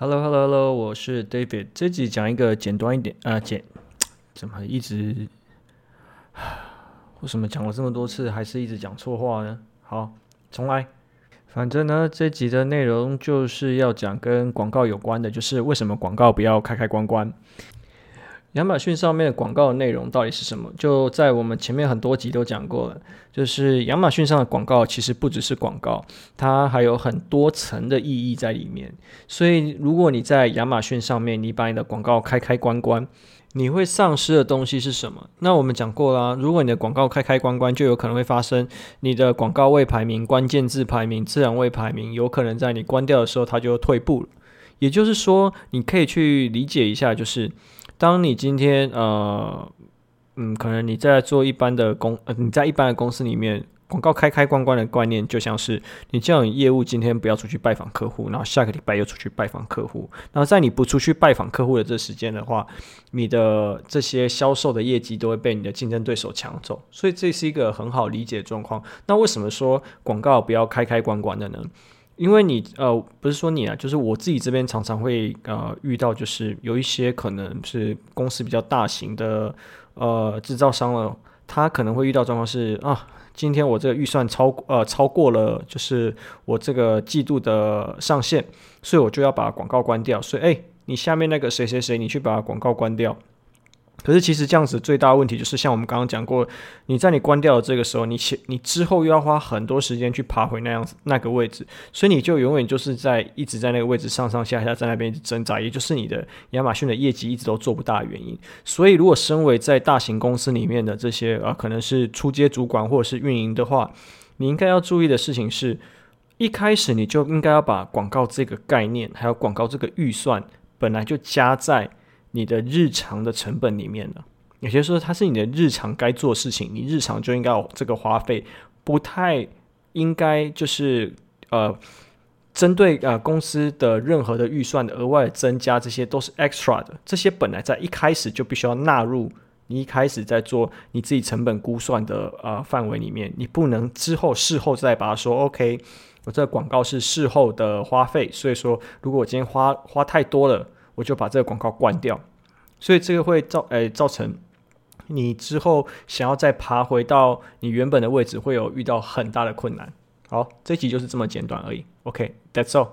Hello，Hello，Hello，我是 David。这集讲一个简短一点啊，简怎么一直？为什么讲了这么多次还是一直讲错话呢？好，重来。反正呢，这集的内容就是要讲跟广告有关的，就是为什么广告不要开开关关。亚马逊上面的广告内容到底是什么？就在我们前面很多集都讲过了，就是亚马逊上的广告其实不只是广告，它还有很多层的意义在里面。所以如果你在亚马逊上面，你把你的广告开开关关，你会丧失的东西是什么？那我们讲过啦，如果你的广告开开关关，就有可能会发生你的广告位排名、关键字排名、自然位排名，有可能在你关掉的时候，它就退步了。也就是说，你可以去理解一下，就是。当你今天呃嗯，可能你在做一般的公，你在一般的公司里面，广告开开关关的观念，就像是你叫你业务今天不要出去拜访客户，然后下个礼拜又出去拜访客户，然后在你不出去拜访客户的这时间的话，你的这些销售的业绩都会被你的竞争对手抢走，所以这是一个很好理解的状况。那为什么说广告不要开开关关的呢？因为你呃不是说你啊，就是我自己这边常常会呃遇到，就是有一些可能是公司比较大型的呃制造商了，他可能会遇到状况是啊，今天我这个预算超呃超过了，就是我这个季度的上限，所以我就要把广告关掉。所以哎，你下面那个谁谁谁，你去把广告关掉。可是其实这样子最大的问题就是，像我们刚刚讲过，你在你关掉的这个时候，你前你之后又要花很多时间去爬回那样子那个位置，所以你就永远就是在一直在那个位置上上下下在那边挣扎，也就是你的亚马逊的业绩一直都做不大的原因。所以如果身为在大型公司里面的这些啊，可能是初阶主管或者是运营的话，你应该要注意的事情是，一开始你就应该要把广告这个概念，还有广告这个预算本来就加在。你的日常的成本里面呢，也就是说，它是你的日常该做事情，你日常就应该有这个花费，不太应该就是呃，针对呃公司的任何的预算的额外增加，这些都是 extra 的，这些本来在一开始就必须要纳入你一开始在做你自己成本估算的呃范围里面，你不能之后事后再把它说 OK，我这个广告是事后的花费，所以说如果我今天花花太多了。我就把这个广告关掉，所以这个会造诶、造成你之后想要再爬回到你原本的位置，会有遇到很大的困难。好，这集就是这么简短而已。OK，that's all。